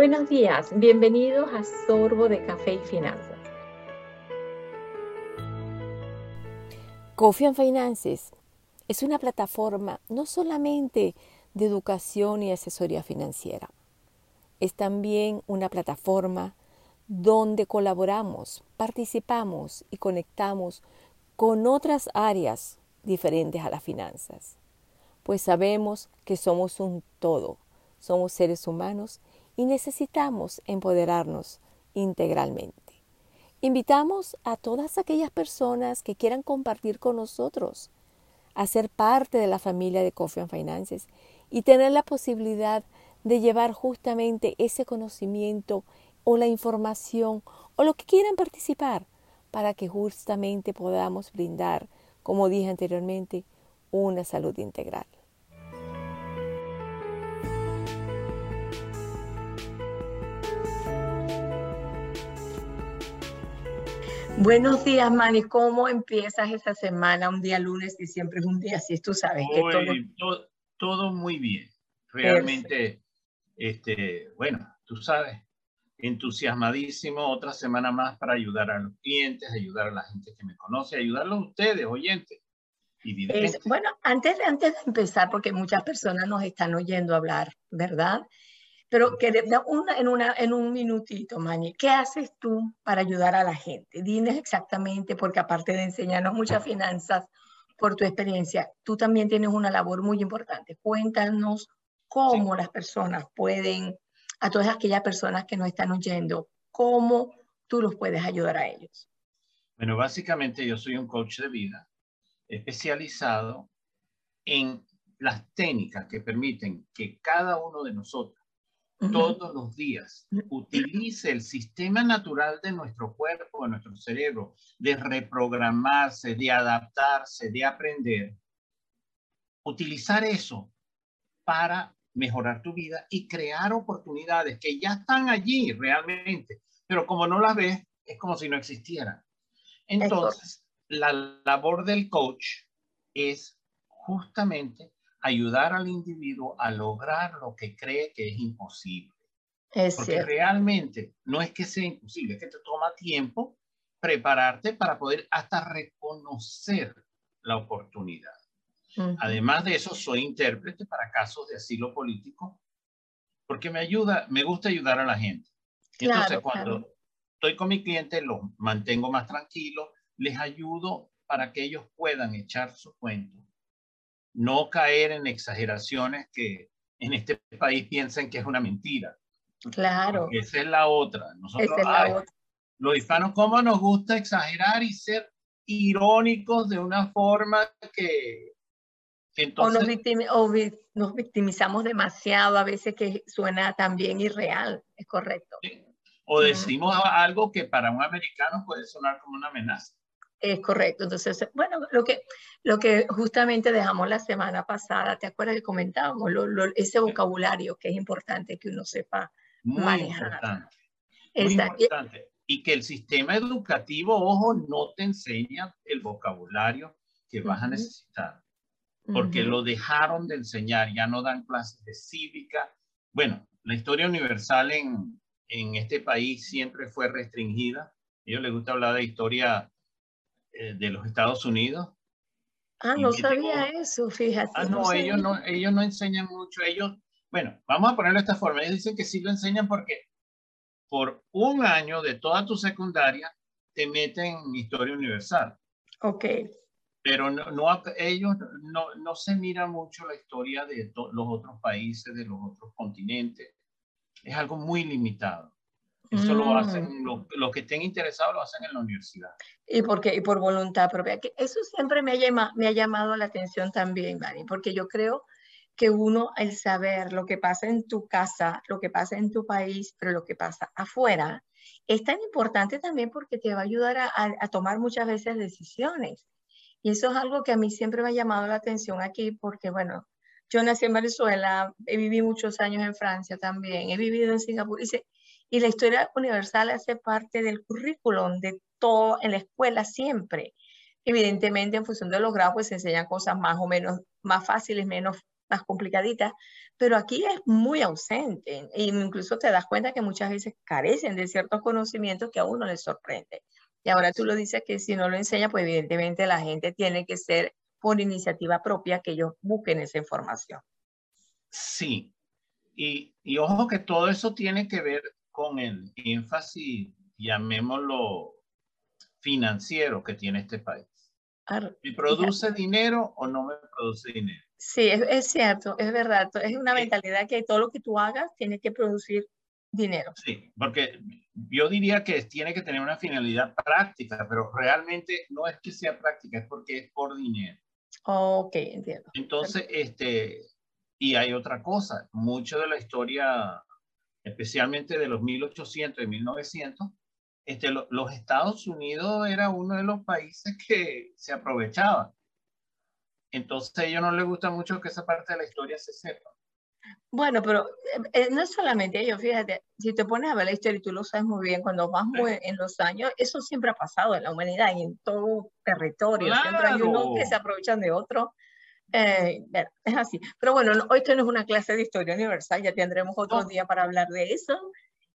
Buenos días, bienvenidos a Sorbo de Café y Finanzas. Coffee and Finances es una plataforma no solamente de educación y asesoría financiera, es también una plataforma donde colaboramos, participamos y conectamos con otras áreas diferentes a las finanzas, pues sabemos que somos un todo, somos seres humanos y necesitamos empoderarnos integralmente. Invitamos a todas aquellas personas que quieran compartir con nosotros, a ser parte de la familia de Coffee and Finances y tener la posibilidad de llevar justamente ese conocimiento o la información o lo que quieran participar para que justamente podamos brindar, como dije anteriormente, una salud integral. Buenos días, Manny. ¿Cómo empiezas esta semana? Un día lunes y siempre es un día así, tú sabes. que todo... todo... muy bien. Realmente, este, bueno, tú sabes, entusiasmadísimo. Otra semana más para ayudar a los clientes, ayudar a la gente que me conoce, ayudarlos a ustedes, oyentes. Y bueno, antes, antes de empezar, porque muchas personas nos están oyendo hablar, ¿verdad? Pero que una, en, una, en un minutito, Mani, ¿qué haces tú para ayudar a la gente? Dinos exactamente, porque aparte de enseñarnos muchas finanzas por tu experiencia, tú también tienes una labor muy importante. Cuéntanos cómo las personas pueden, a todas aquellas personas que nos están oyendo, cómo tú los puedes ayudar a ellos. Bueno, básicamente yo soy un coach de vida especializado en las técnicas que permiten que cada uno de nosotros todos los días. Utilice el sistema natural de nuestro cuerpo, de nuestro cerebro, de reprogramarse, de adaptarse, de aprender. Utilizar eso para mejorar tu vida y crear oportunidades que ya están allí realmente, pero como no las ves, es como si no existieran. Entonces, la labor del coach es justamente ayudar al individuo a lograr lo que cree que es imposible. Es Porque realmente no es que sea imposible, es que te toma tiempo prepararte para poder hasta reconocer la oportunidad. Además de eso, soy intérprete para casos de asilo político, porque me ayuda, me gusta ayudar a la gente. Entonces, cuando estoy con mi cliente, los mantengo más tranquilos, les ayudo para que ellos puedan echar su cuento no caer en exageraciones que en este país piensan que es una mentira. Claro. esa es la otra. Nosotros, Los hispanos, ¿cómo nos gusta exagerar y ser irónicos de una forma que... entonces, o, nos victimizamos demasiado, a veces que suena también irreal, es correcto. O decimos algo que para un americano puede sonar como una amenaza. Es correcto. Entonces, bueno, lo que, lo que justamente dejamos la semana pasada, ¿te acuerdas que comentábamos? ese vocabulario que es importante que uno sepa Muy manejar. Importante. Muy importante. Y que el sistema educativo, ojo, no te enseña el vocabulario que vas a necesitar. Porque lo dejaron de enseñar, ya no dan clases de cívica. Bueno, la historia universal en, en este país siempre fue restringida. A ellos les gusta hablar de historia eh, de los Estados Unidos. Ah, no sabía eso, fíjate. Ah, no, ellos, no, ellos no enseñan mucho. Ellos, bueno, vamos a ponerlo de esta forma. Ellos dicen que sí lo enseñan porque por un año de toda tu secundaria te meten en historia universal. Ok. Pero no, no ellos no, no, se mira mucho la historia de los otros países, de los otros continentes. Es algo muy limitado. Eso lo hacen, mm. los que estén interesados lo hacen en la universidad. Y, porque, y por voluntad propia. Que eso siempre me ha, llamado, me ha llamado la atención también, Dani, porque yo creo que uno, el saber lo que pasa en tu casa, lo que pasa en tu país, pero lo que pasa afuera, es tan importante también porque te va a ayudar a, a tomar muchas veces decisiones. Y eso es algo que a mí siempre me ha llamado la atención aquí, porque bueno, yo nací en Venezuela, he vivido muchos años en Francia también, he vivido en Singapur, y, se, y la historia universal hace parte del currículum de todo en la escuela siempre. Evidentemente, en función de los grados, pues se enseñan cosas más o menos, más fáciles, menos, más complicaditas, pero aquí es muy ausente e incluso te das cuenta que muchas veces carecen de ciertos conocimientos que a uno les sorprende. Y ahora tú lo dices que si no lo enseña, pues evidentemente la gente tiene que ser por iniciativa propia que ellos busquen esa información. Sí, y, y ojo que todo eso tiene que ver con el énfasis, llamémoslo financiero que tiene este país. ¿Me produce dinero o no me produce dinero? Sí, es, cierto, es verdad. Es una mentalidad que todo lo que tú hagas tiene que producir dinero. Sí, porque yo diría que tiene que tener una finalidad práctica, pero realmente no es que sea práctica, es porque es por dinero. Ok, entiendo. Entonces, este, y hay otra cosa, mucho de la historia, especialmente de los 1800 y 1900, este, los Estados Unidos era uno de los países que se aprovechaba. Entonces a ellos no les gusta mucho que esa parte de la historia se sepa. Bueno, pero eh, eh, no solamente ellos, fíjate, si te pones a ver la historia y tú lo sabes muy bien, cuando vas en los años, eso siempre ha pasado en la humanidad y en todo territorio. Siempre hay unos que se aprovechan de otro. Eh, es así. Pero bueno, hoy esto no es una clase de historia universal, ya tendremos otro día para hablar de eso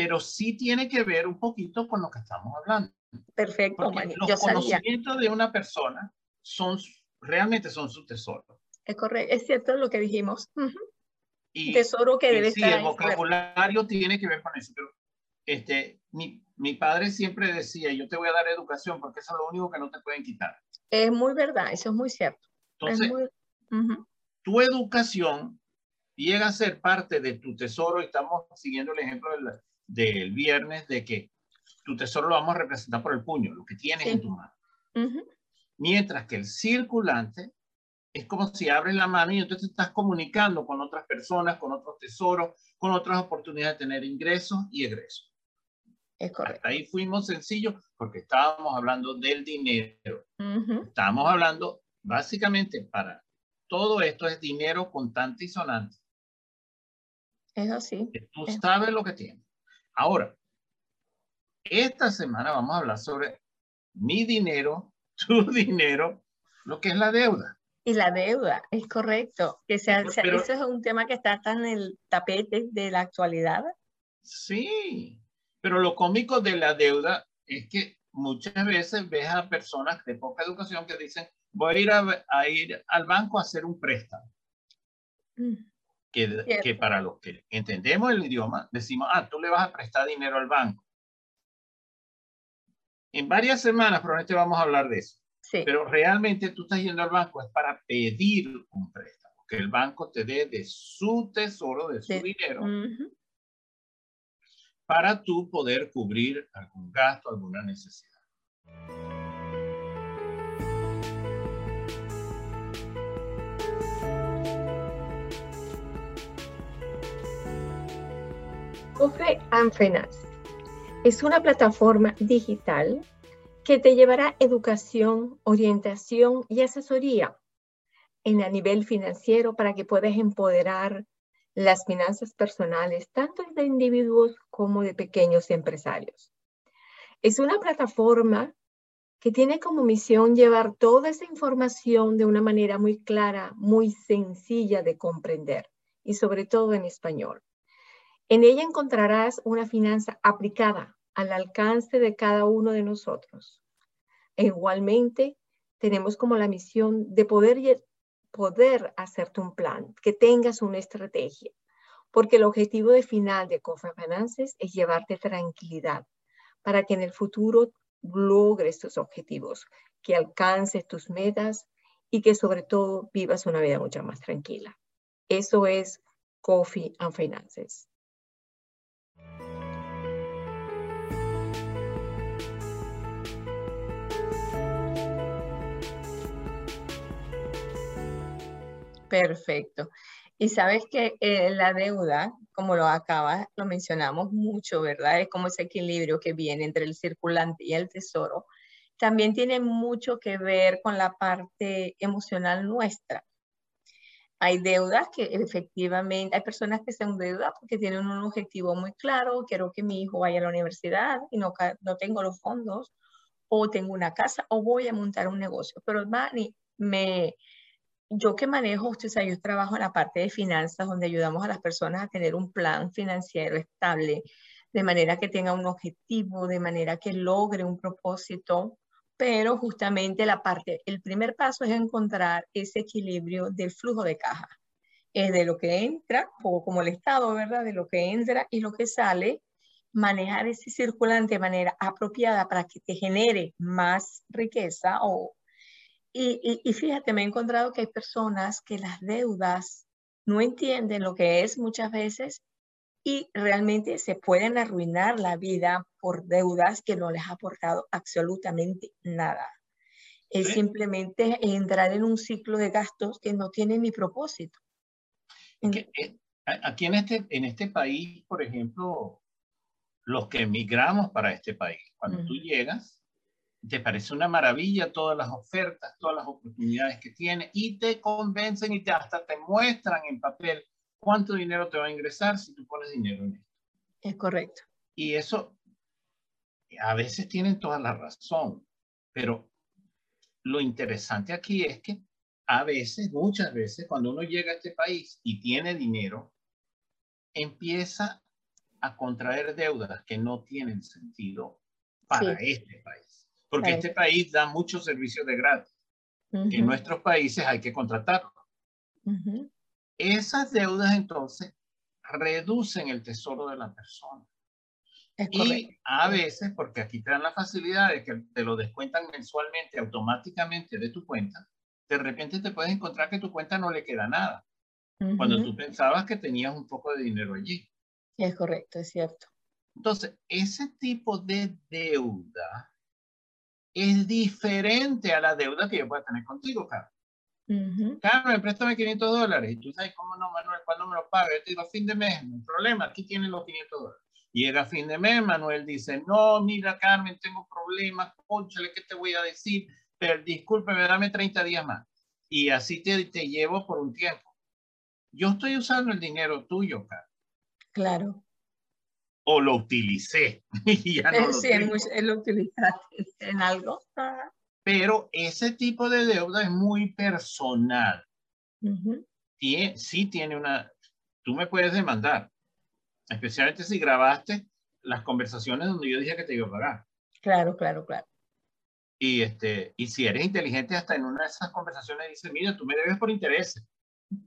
pero sí tiene que ver un poquito con lo que estamos hablando. Perfecto, Los conocimientos de una persona son realmente son su tesoro. Es correcto, es cierto lo que dijimos. y, tesoro que debe sí, el vocabulario tiene que ver con eso. Pero este, mi, mi padre siempre decía, yo te voy a dar educación porque eso es lo único que no te pueden quitar. Es muy verdad, eso es muy cierto. Entonces, tu educación llega a ser parte de tu tesoro estamos siguiendo el ejemplo de la, del viernes de que tu tesoro lo vamos a representar por el puño, lo que tienes en tu mano. Mientras que el circulante es como si abres la mano y entonces estás comunicando con otras personas, con otros tesoros, con otras oportunidades de tener ingresos y egresos. Es correcto. ahí fuimos sencillos porque estábamos hablando del dinero. Estábamos hablando básicamente para todo esto es dinero contante y sonante. Es así. Tú sabes lo que tienes. Ahora, esta semana vamos a hablar sobre mi dinero, tu dinero, lo que es la deuda. Y la deuda, es correcto. Que sea, eso es un tema que está tan en el tapete de la actualidad. Sí, pero lo cómico de la deuda es que muchas veces ves a personas de poca educación que dicen, voy a ir, a, ir al banco a hacer un préstamo. Mm que, para los que entendemos el idioma, decimos, ah, tú le vas a prestar dinero al banco. En varias semanas probablemente vamos a hablar de eso. Pero realmente tú estás yendo al banco es para pedir un préstamo, que el banco te dé de su tesoro, de su dinero, para tú poder cubrir algún gasto, alguna necesidad. Cofre and es una plataforma digital que te llevará educación, orientación y asesoría en a nivel financiero para que puedas empoderar las finanzas personales tanto de individuos como de pequeños empresarios. Es una plataforma que tiene como misión llevar toda esa información de una manera muy clara, muy sencilla de comprender y sobre todo en español. En ella encontrarás una finanza aplicada al alcance de cada uno de nosotros. E igualmente, tenemos como la misión de poder, poder hacerte un plan, que tengas una estrategia, porque el objetivo de final de Cofre Finances es llevarte tranquilidad para que en el futuro logres tus objetivos, que alcances tus metas y que sobre todo vivas una vida mucho más tranquila. Eso es Coffee and Finances. Perfecto. Y sabes que eh, la deuda, como lo acabas, lo mencionamos mucho, ¿verdad? Es como ese equilibrio que viene entre el circulante y el tesoro. También tiene mucho que ver con la parte emocional nuestra. Hay deudas que efectivamente, hay personas que se endeudan porque tienen un objetivo muy claro, quiero que mi hijo vaya a la universidad y no, no tengo los fondos, o tengo una casa, o voy a montar un negocio. Pero, Manny, me, yo que manejo, usted sabe, yo trabajo en la parte de finanzas, donde ayudamos a las personas a tener un plan financiero estable, de manera que tenga un objetivo, de manera que logre un propósito, pero justamente la parte, el primer paso es encontrar ese equilibrio del flujo de caja, es de lo que entra, o como el estado, ¿verdad? De lo que entra y lo que sale, manejar ese circulante de manera apropiada para que te genere más riqueza o y, y, fíjate, me he encontrado que hay personas que las deudas no entienden lo que es muchas veces y realmente se pueden arruinar la vida por deudas que no les ha aportado absolutamente nada. Es simplemente entrar en un ciclo de gastos que no tiene ni propósito. Eh, aquí en este, en este país, por ejemplo, los que emigramos para este país, cuando tú llegas, te parece una maravilla todas las ofertas, todas las oportunidades que tiene y te convencen y te, hasta te muestran en papel cuánto dinero te va a ingresar si tú pones dinero en esto. Es correcto. Y eso a veces tienen toda la razón, pero lo interesante aquí es que a veces, muchas veces, cuando uno llega a este país y tiene dinero, empieza a contraer deudas que no tienen sentido para este país porque este país da muchos servicios de gratis. En nuestros países hay que contratarlo. Esas deudas entonces reducen el tesoro de la persona. y a veces, porque aquí te dan la facilidad de que te lo descuentan mensualmente, automáticamente de tu cuenta, de repente te puedes encontrar que tu cuenta no le queda nada. Cuando tú pensabas que tenías un poco de dinero allí. Es correcto, es cierto. Entonces, ese tipo de deuda es diferente a la deuda que yo pueda tener contigo, Carmen. Carmen, préstame 500 dólares. Y tú sabes cómo no, Manuel, cuando me lo paga? Yo te digo, a fin de mes, no hay problema, aquí tienen los 500 dólares. Llega fin de mes, Manuel dice, no, mira, Carmen, tengo problemas, conchale, ¿qué te voy a decir? Pero discúlpeme, dame 30 días más. Y así te, te llevo por un tiempo. Yo estoy usando el dinero tuyo, Carmen. Claro o lo utilicé. y ya no lo sí, lo utilizaste en algo. Pero ese tipo de deuda es muy personal. sí tiene una... Tú me puedes demandar, especialmente si grabaste las conversaciones donde yo dije que te iba a pagar. Claro, claro, claro. Y, este, y si eres inteligente, hasta en una de esas conversaciones dice, mira, tú me debes por intereses.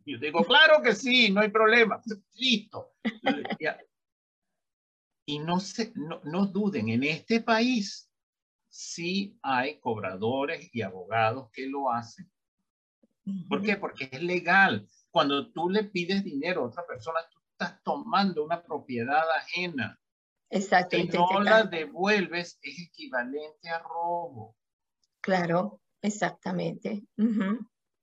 Y yo te digo, claro que sí, no hay problema. Listo. Y no, se, no, no duden, en este país sí hay cobradores y abogados que lo hacen. ¿Por qué? Porque es legal. Cuando tú le pides dinero a otra persona, tú estás tomando una propiedad ajena. Exacto. Si no la devuelves, es equivalente a robo. Claro, exactamente.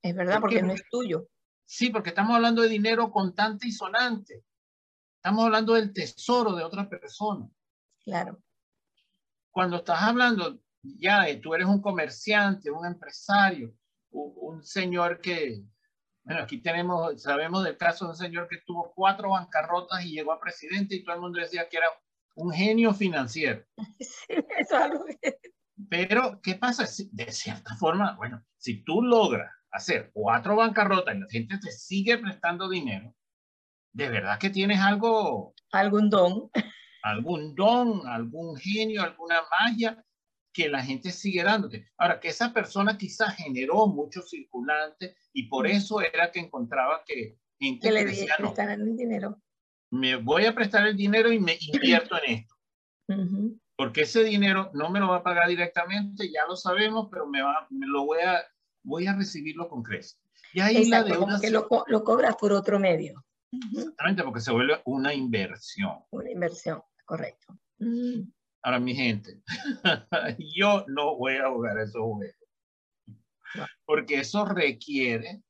Es verdad, porque no es tuyo. Sí, porque estamos hablando de dinero contante y sonante. Estamos hablando del tesoro de otra persona. Claro. Cuando estás hablando ya de tú eres un comerciante, un empresario, un, señor que, bueno, aquí tenemos, sabemos del caso de un señor que tuvo cuatro bancarrotas y llegó a presidente y todo el mundo decía que era un genio financiero. Sí, eso es algo Pero, ¿qué pasa? De cierta forma, bueno, si tú logras hacer cuatro bancarrotas y la gente te sigue prestando dinero, de verdad que tienes algo. Algún don. Algún don, algún genio, alguna magia que la gente sigue dándote. Ahora, que esa persona quizás generó mucho circulante y por eso era que encontraba que gente que le decía, no, el dinero. Me voy a prestar el dinero y me invierto en esto. Porque ese dinero no me lo va a pagar directamente, ya lo sabemos, pero me, va, me lo voy a, voy a recibirlo con creces. Y ahí la deuda. Que lo, lo cobras por otro medio. Exactamente, porque se vuelve una inversión. Una inversión, correcto. Mm. Ahora, mi gente, yo no voy a jugar esos juegos. Porque eso requiere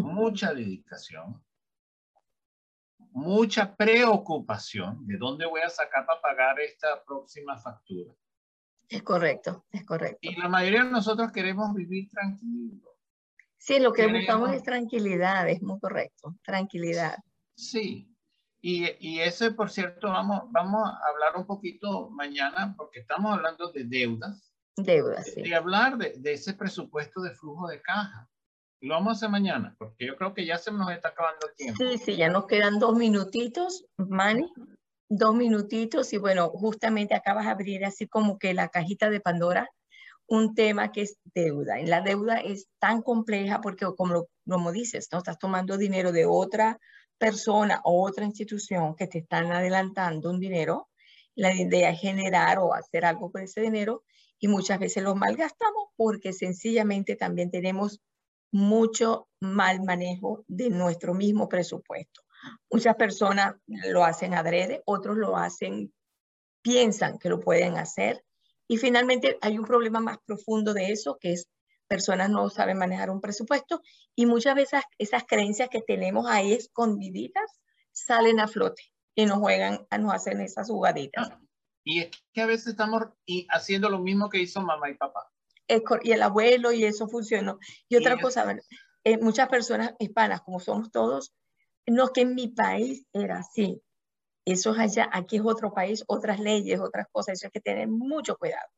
mucha dedicación, mucha preocupación de dónde voy a sacar para pagar esta próxima factura. Es correcto, es correcto. Y la mayoría de nosotros queremos vivir tranquilos. Sí, lo que buscamos es tranquilidad, es muy correcto, tranquilidad. Sí, y, y ese, por cierto, vamos, vamos a hablar un poquito mañana porque estamos hablando de deudas. Deudas, sí. Y hablar de, de, ese presupuesto de flujo de caja. lo vamos a hacer mañana, porque yo creo que ya se nos está acabando el tiempo. Sí, sí, ya nos quedan dos minutitos, Manny, dos minutitos y bueno, justamente acabas de abrir así como que la cajita de Pandora, un tema que es deuda. La deuda es tan compleja porque como, como dices, no estás tomando dinero de otra persona o otra institución que te están adelantando un dinero, la idea es generar o hacer algo con ese dinero y muchas veces lo malgastamos porque sencillamente también tenemos mucho mal manejo de nuestro mismo presupuesto. Muchas personas lo hacen adrede, otros lo hacen, piensan que lo pueden hacer. Y finalmente hay un problema más profundo de eso, que es personas no saben manejar un presupuesto y muchas veces esas creencias que tenemos ahí escondiditas salen a flote y nos juegan, nos hacen esas jugaditas. Ah, y es que a veces estamos haciendo lo mismo que hizo mamá y papá. Y el abuelo y eso funcionó. Y otra cosa, eh, muchas personas hispanas, como somos todos, no que en mi país era así. Eso es allá, aquí es otro país, otras leyes, otras cosas, eso hay que tener mucho cuidado.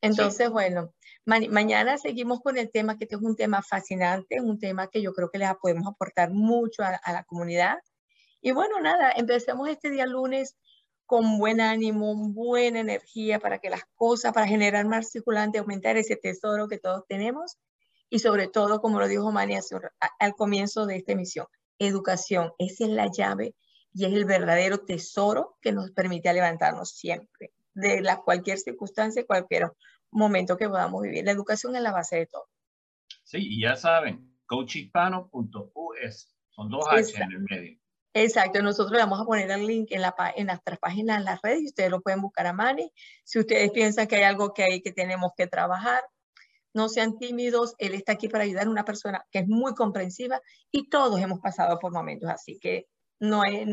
Entonces, bueno, mañana seguimos con el tema, que este es un tema fascinante, un tema que yo creo que les podemos aportar mucho a, a la comunidad. Y bueno, nada, empecemos este día lunes con buen ánimo, buena energía para que las cosas, para generar más circulante, aumentar ese tesoro que todos tenemos y sobre todo, como lo dijo Mani al comienzo de esta emisión, educación. Esa es la llave y es el verdadero tesoro que nos permite levantarnos siempre, de la, cualquier circunstancia, cualquier momento que podamos vivir. La educación es la base de todo. Sí, y ya saben, coachhispano.us, son dos H en el medio. Exacto, nosotros le vamos a poner el link en, la, en nuestras páginas en las redes y ustedes lo pueden buscar a Mani. Si ustedes piensan que hay algo que, hay, que tenemos que trabajar, no sean tímidos, él está aquí para ayudar a una persona que es muy comprensiva y todos hemos pasado por momentos así que no es,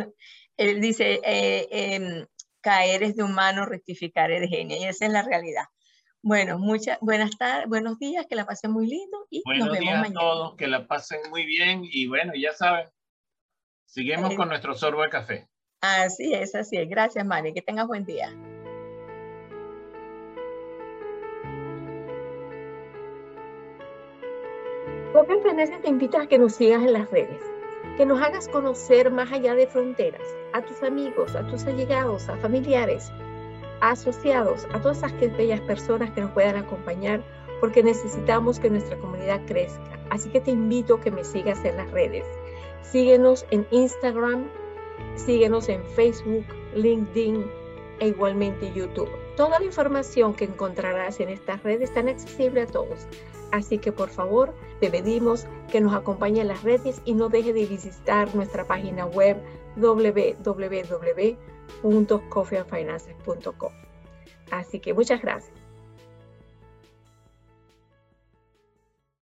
él dice, eh, em, caer es de humano, rectificar es de genio y esa es la realidad. Bueno, muchas buenas tardes, buenos días, que la pasen muy lindo y nos vemos días mañana. a todos, que la pasen muy bien y bueno, ya saben, seguimos eh, con nuestro sorbo de café. Así es, así es. Gracias, Mani, que tengas buen día. Te invita a que nos sigas en las redes, que nos hagas conocer más allá de fronteras, a tus amigos, a tus allegados, a familiares, a asociados, a todas esas bellas personas que nos puedan acompañar, porque necesitamos que nuestra comunidad crezca. Así que te invito a que me sigas en las redes. Síguenos en Instagram, síguenos en Facebook, LinkedIn e igualmente YouTube. Toda la información que encontrarás en estas redes está accesible a todos. Así que por favor, te pedimos que nos acompañe en las redes y no deje de visitar nuestra página web www.coffeeandfinances.com. Así que muchas gracias.